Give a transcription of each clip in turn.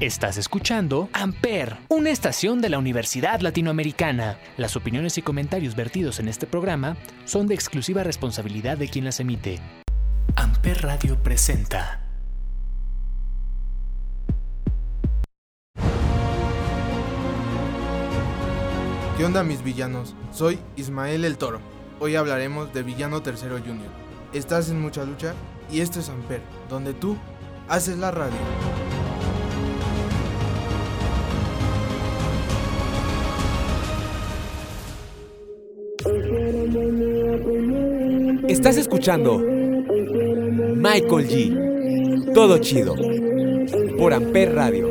Estás escuchando Amper, una estación de la Universidad Latinoamericana. Las opiniones y comentarios vertidos en este programa son de exclusiva responsabilidad de quien las emite. Amper Radio presenta. ¿Qué onda mis villanos? Soy Ismael el Toro. Hoy hablaremos de Villano Tercero Junior. Estás en mucha lucha y esto es Amper, donde tú haces la radio. Estás escuchando Michael G. Todo chido. Por Amper Radio.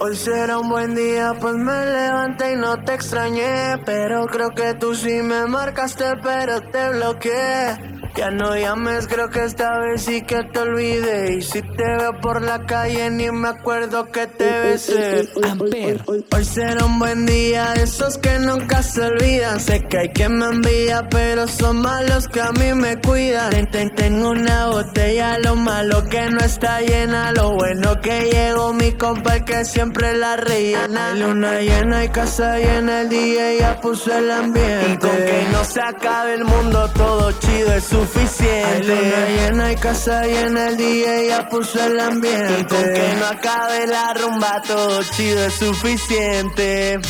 Hoy será un buen día, pues me levanté y no te extrañé. Pero creo que tú sí me marcaste, pero te bloqueé. Ya no llames, creo que esta vez sí que te olvidé. Y si te veo por la calle, ni me acuerdo que te besé. Amper. Hoy será un buen día, esos que nunca se olvidan. Sé que hay quien me envía, pero son malos que a mí me cuidan. Tengo una botella, lo malo que no está llena. Lo bueno que llegó mi compa, el que siempre la rellena. Luna llena y casa llena, el día ya puso el ambiente. Y con que no se acabe el mundo, todo chido es su suficiente. luna llena y casa llena, el día ya puso el ambiente. Y con que no acabe la rumba, todo chido es suficiente.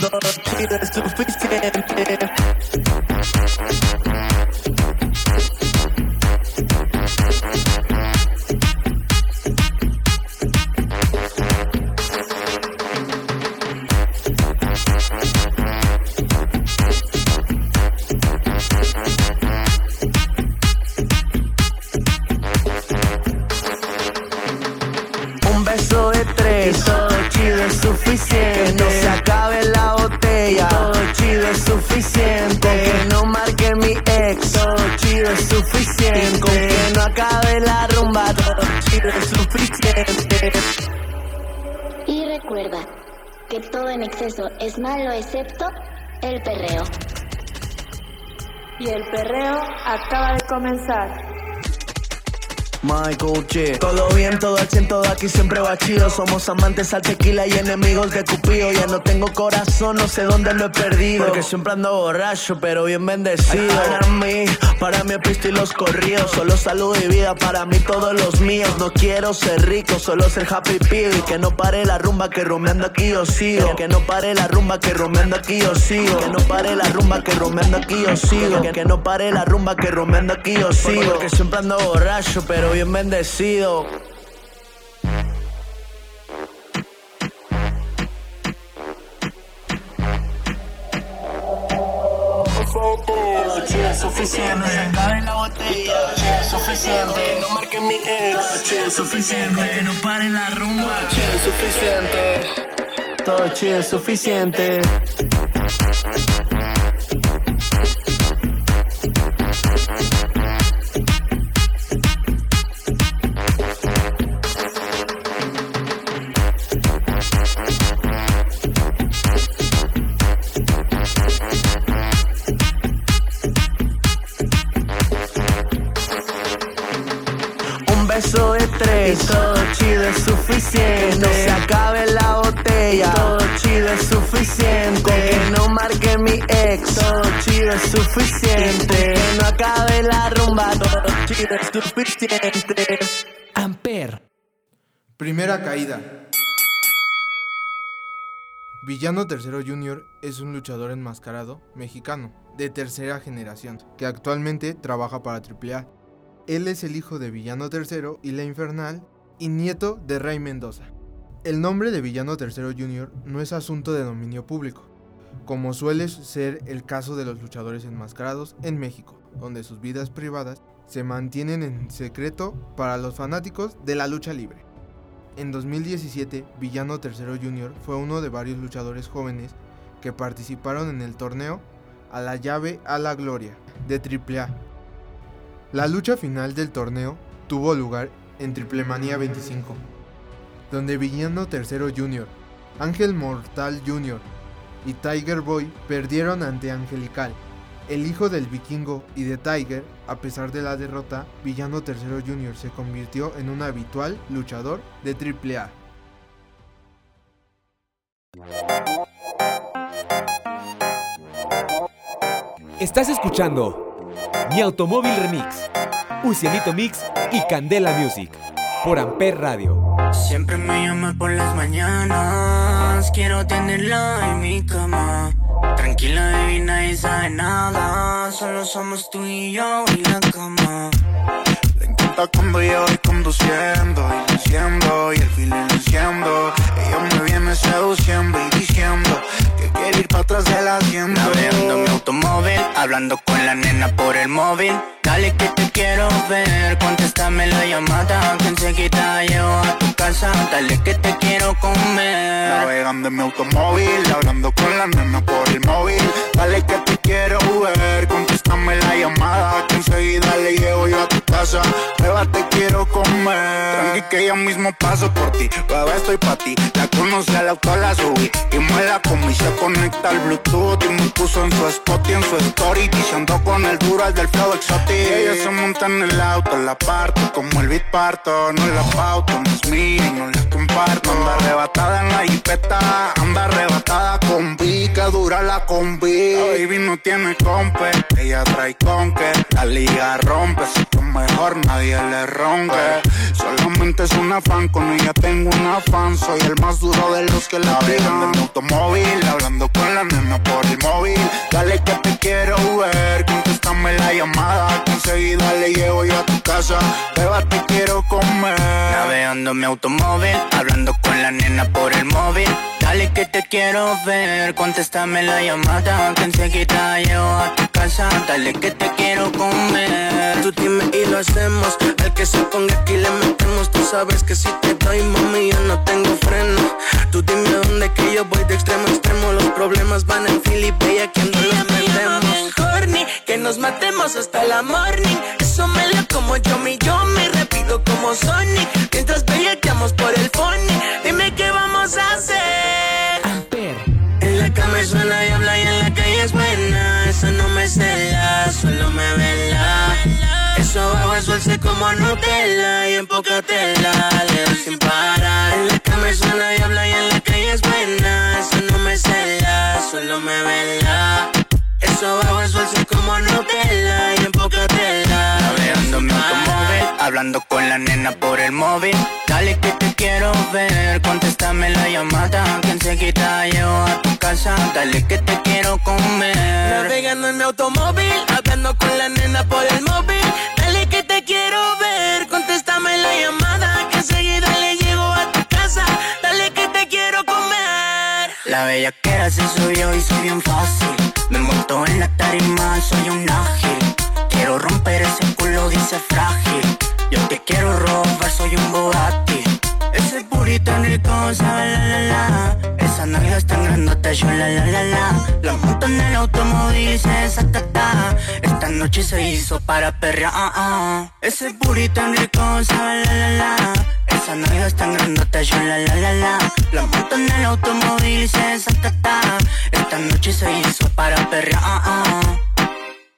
Todo chido es suficiente. Y recuerda que todo en exceso es malo excepto el perreo. Y el perreo acaba de comenzar. Michael G. Todo bien, todo al cien, todo aquí siempre va chido. Somos amantes al tequila y enemigos de Cupido. Ya no tengo corazón, no sé dónde lo he perdido. Porque siempre ando borracho, pero bien bendecido. para mí, para mi pista y los corridos. Solo salud y vida, para mí todos los míos. No quiero ser rico, solo ser happy pido. Y que no pare la rumba que rumeando aquí yo sigo. Que no pare la rumba que rumeando aquí yo sigo. Que no pare la rumba que rumeando aquí yo sigo. Que, que no pare la rumba que rumeando aquí yo sigo. Porque siempre ando borracho, pero bien bendecido. Es suficiente. Cabe la botella, es suficiente. No marque mi ex, es suficiente. No pare la rumba, es suficiente. Chido es suficiente. Chido es suficiente. Que no acabe la rumba, todo chido es suficiente. Amper. Primera caída. Villano Tercero Junior es un luchador enmascarado mexicano de tercera generación que actualmente trabaja para AAA él es el hijo de Villano III y la Infernal y nieto de Rey Mendoza. El nombre de Villano III Jr. no es asunto de dominio público, como suele ser el caso de los luchadores enmascarados en México, donde sus vidas privadas se mantienen en secreto para los fanáticos de la lucha libre. En 2017, Villano III Jr. fue uno de varios luchadores jóvenes que participaron en el torneo a la llave a la gloria de AAA la lucha final del torneo tuvo lugar en Triplemanía 25, donde Villano III Jr., Ángel Mortal Jr. y Tiger Boy perdieron ante Angelical, El hijo del vikingo y de Tiger, a pesar de la derrota, Villano III Jr. se convirtió en un habitual luchador de AAA. Estás escuchando Mi Automóvil Remix, Ucielito Mix y Candela Music por Amper Radio. Siempre me llama por las mañanas, quiero tenerla en mi cama. Tranquila, nadie sabe nada, solo somos tú y yo y la cama. Le encanta cuando yo voy conduciendo y diciendo y el feeling enciendo. Ella me viene seduciendo y diciendo que quiere ir para atrás de la tienda. Navegando mi automóvil, hablando con la nena por el móvil. Dale que te quiero ver, contéstame la llamada Que enseguida llevo a tu casa. Dale que te quiero comer. Navegando en mi automóvil, hablando con la nena por el móvil. Dale que te quiero ver, contéstame la llamada Que enseguida le llevo yo a tu casa. Beba te quiero comer. Tranqui que yo mismo paso por ti Bebé estoy pa' ti, la conocí al auto la subí Y me la comí, se conecta al bluetooth Y me puso en su spot y en su story Diciendo con el duro al del flow exotic ella se monta en el auto, la parto como el beat parto. No la pauto, no es mía, no la comparto. Anda arrebatada en la jipeta, anda arrebatada con pica, dura la combi. La baby no tiene compe, ella trae con que la liga rompe. Así que mejor nadie le ronque. Solamente es una fan, con ella tengo una fan. Soy el más duro de los que la tiran en mi automóvil, hablando con la nena por el móvil. Dale que te quiero ver, contéstame la llamada enseguida le llevo yo a tu casa. Beba, te quiero comer. Navegando mi automóvil, hablando con la nena por el móvil. Dale que te quiero ver, contéstame la llamada Que enseguida llevo a tu casa Dale que te quiero comer. Tú dime y lo hacemos. Al que se ponga aquí le metemos. Tú sabes que si te doy mami yo no tengo freno. Tú dime dónde que yo voy de extremo a extremo. Los problemas van en fila y aquí no los metemos horny, Que nos matemos hasta la morning. Eso me lo como yo, mi yo me repito como Sonic Mientras bellaqueamos por el phone Dime qué vamos a hacer. En la cama suena y habla y en la calle. Solo me vela. Eso bajo suelce como Nutella y en poca tela le sin parar. En la cama suena y habla y en la calle es buena. Eso no me cela, solo me vela. Eso bajo el sol como Nutella y en poca tela. Navegando mi automóvil, hablando con la nena por el móvil. Dale que te quiero ver, contéstame la llamada que enseguida llevo a tu casa. Dale que te quiero comer. Navegando en mi automóvil, hablando con la nena por el móvil. Dale que te quiero ver, contéstame la llamada que enseguida le llego a tu casa. Dale que te quiero comer. La bella que se subió y soy bien fácil. Me monto en la tarima, soy un ágil. Quiero romper ese culo, dice frágil. Yo te quiero robar, soy un Bugatti. Ese burrito en rico, sabe la la la. Esa nalga es tan grandota, yo la la la la. La monto en el automóvil y se desatata. Esta noche se hizo para perrear. Ah, ah. Ese burrito en rico, sabe la la la. Esa nalga es tan grandota, yo la la la la. La monto en el automóvil y se desatata. Esta noche se hizo para perrear.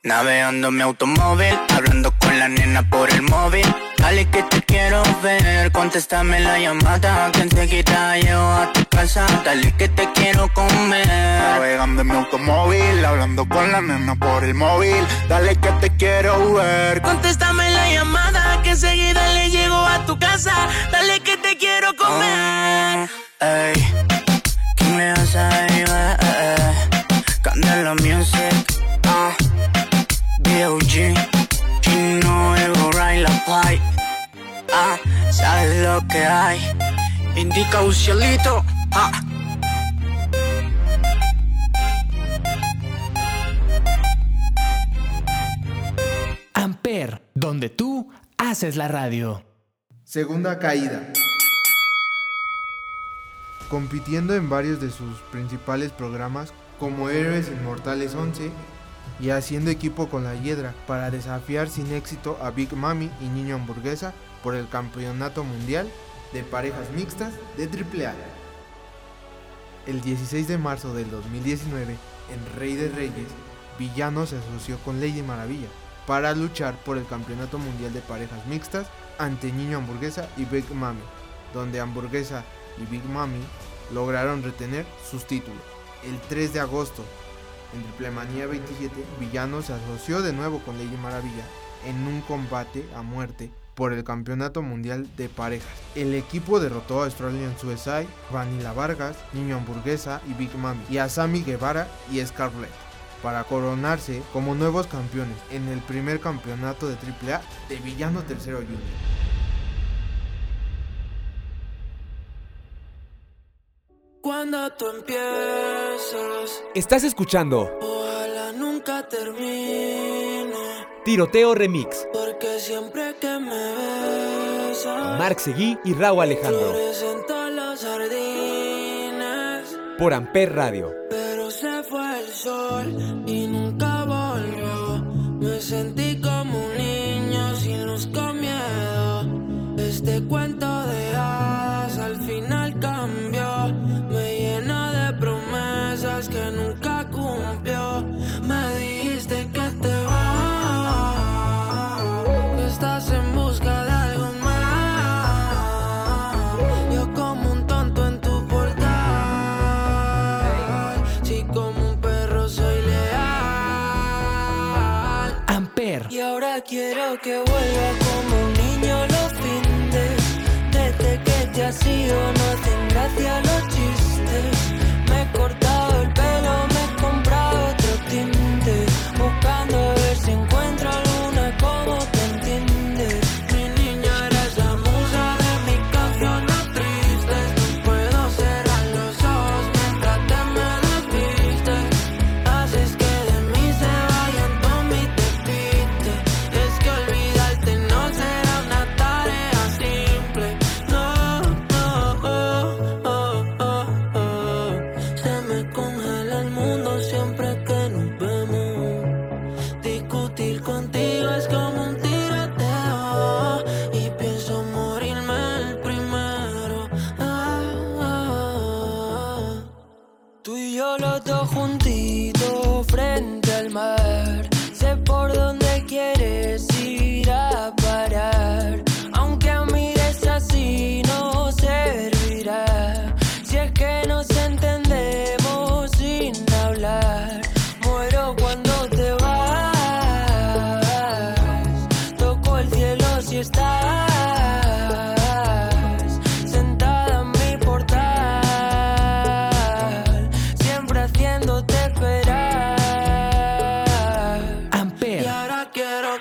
Ah, ah. Navegando mi automóvil, hablando con la nena por el móvil. Dale que te quiero ver, contéstame la llamada que enseguida llevo a tu casa. Dale que te quiero comer. Navegando en mi automóvil, hablando con la nena por el móvil. Dale que te quiero ver. Contéstame la llamada que enseguida le llego a tu casa. Dale que te quiero comer. ey, ¿quién le vas a Candela Music, ah. Chino, Ray, La Pai. Ah, sabes lo que hay. Indica un cielito. Ah. Amper, donde tú haces la radio. Segunda caída. Compitiendo en varios de sus principales programas como Héroes Inmortales 11, y haciendo equipo con la Hiedra para desafiar sin éxito a Big Mami y Niño Hamburguesa por el Campeonato Mundial de Parejas Mixtas de AAA. El 16 de marzo del 2019, en Rey de Reyes, Villano se asoció con Lady Maravilla para luchar por el Campeonato Mundial de Parejas Mixtas ante Niño Hamburguesa y Big Mami, donde Hamburguesa y Big Mami lograron retener sus títulos. El 3 de agosto en Triplemanía 27, Villano se asoció de nuevo con Lady Maravilla en un combate a muerte por el Campeonato Mundial de Parejas. El equipo derrotó a Australian Suicide, Vanilla Vargas, Niño Hamburguesa y Big Mami, y a Sammy Guevara y Scarlett, para coronarse como nuevos campeones en el primer campeonato de AAA de Villano Tercero Junior. cuando tú empiezas. Estás escuchando. Ojalá nunca termine. Tiroteo Remix. Porque siempre que me besas. Marc Seguí y Raúl Alejandro. Los jardines, por Amper Radio. Pero se fue el sol y vacío, no hacen gracia los chistes.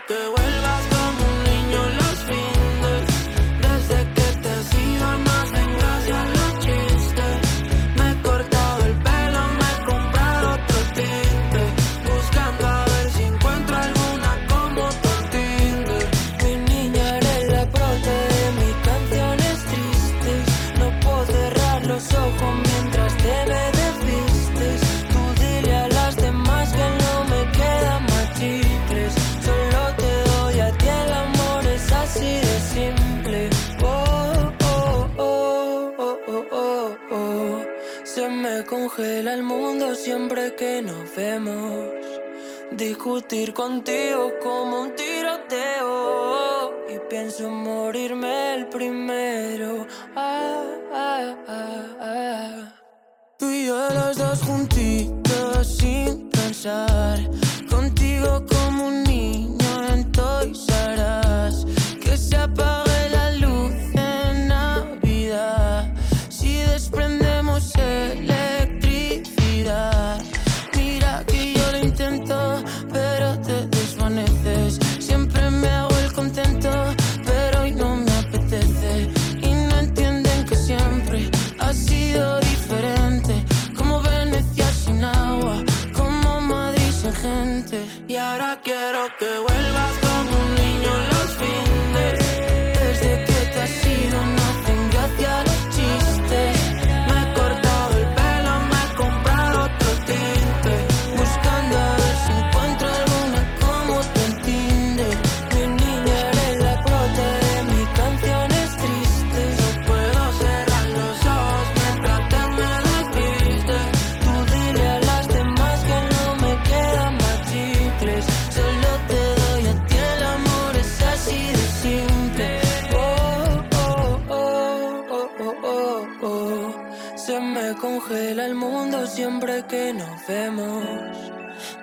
good. pela el mundo siempre que nos vemos. Discutir contigo como un tiroteo. Y pienso morirme el primero. Ah, ah, ah, ah, Tú y yo los dos juntitos sin pensar. Contigo como un niño en Toys congela el mundo siempre que nos vemos.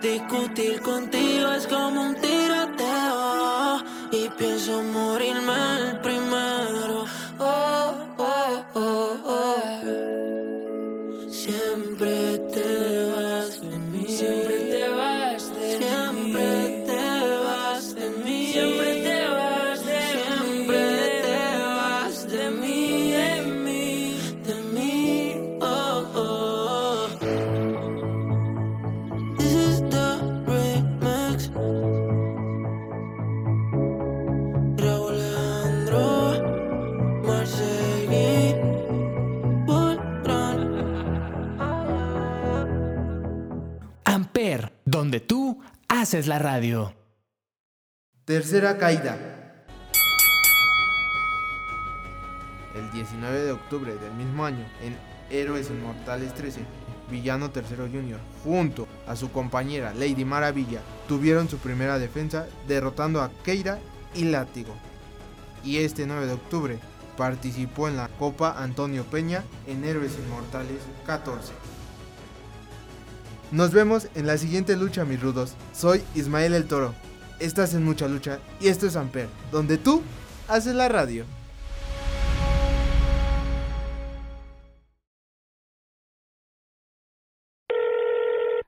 Discutir contigo es como un tiroteo. Y pienso morirme el primero. Oh. Haces la radio. Tercera caída. El 19 de octubre del mismo año, en Héroes Inmortales 13, Villano Tercero Jr., junto a su compañera Lady Maravilla, tuvieron su primera defensa derrotando a Keira y Látigo. Y este 9 de octubre participó en la Copa Antonio Peña en Héroes Inmortales 14. Nos vemos en la siguiente lucha, mis rudos. Soy Ismael el Toro. Estás en mucha lucha y esto es Amper, donde tú haces la radio.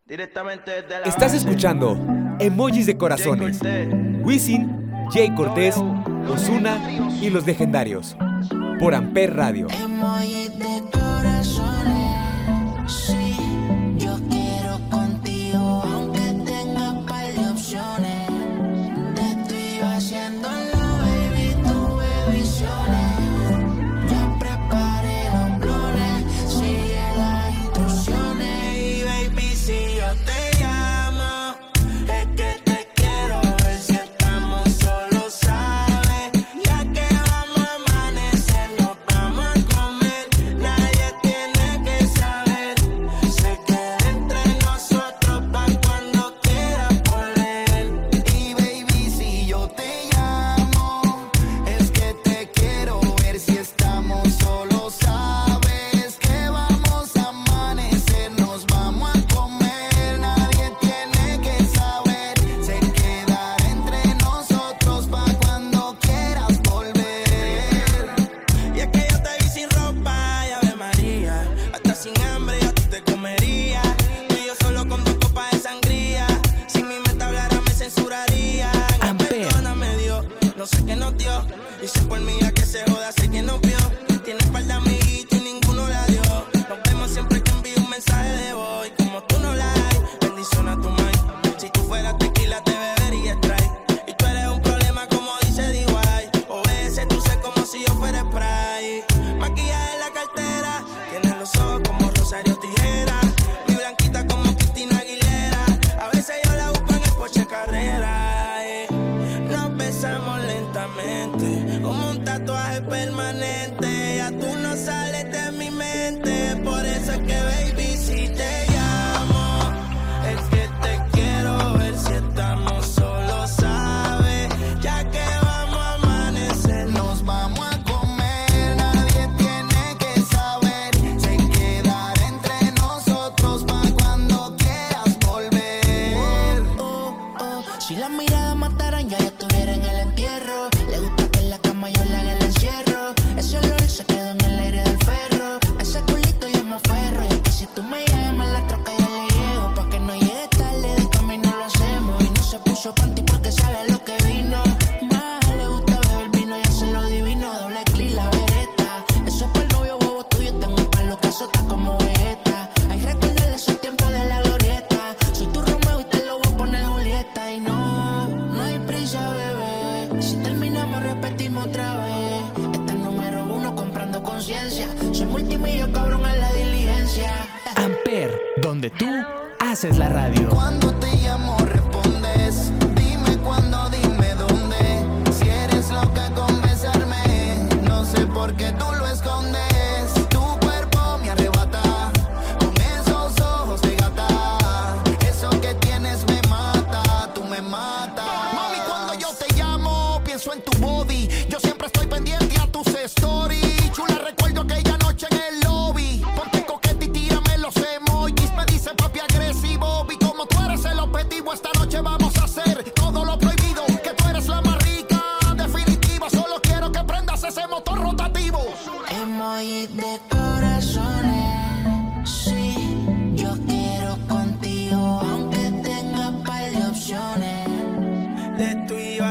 Directamente Estás escuchando Emojis de Corazones. Wisin, Jay Cortés, Osuna y los legendarios. Por Amper Radio. Emojis de Corazones.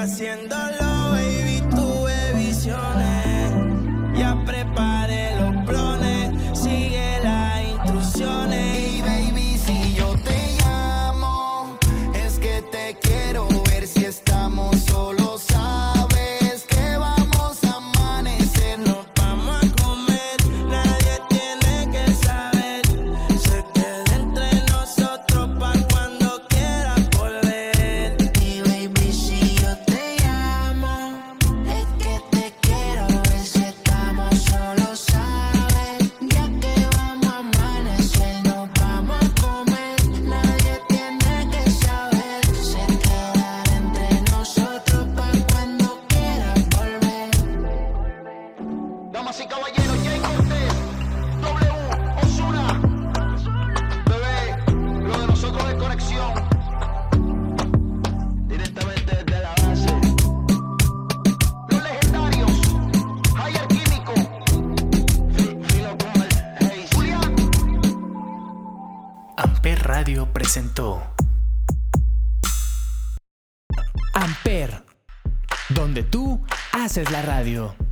Haciéndolo, Haces la radio.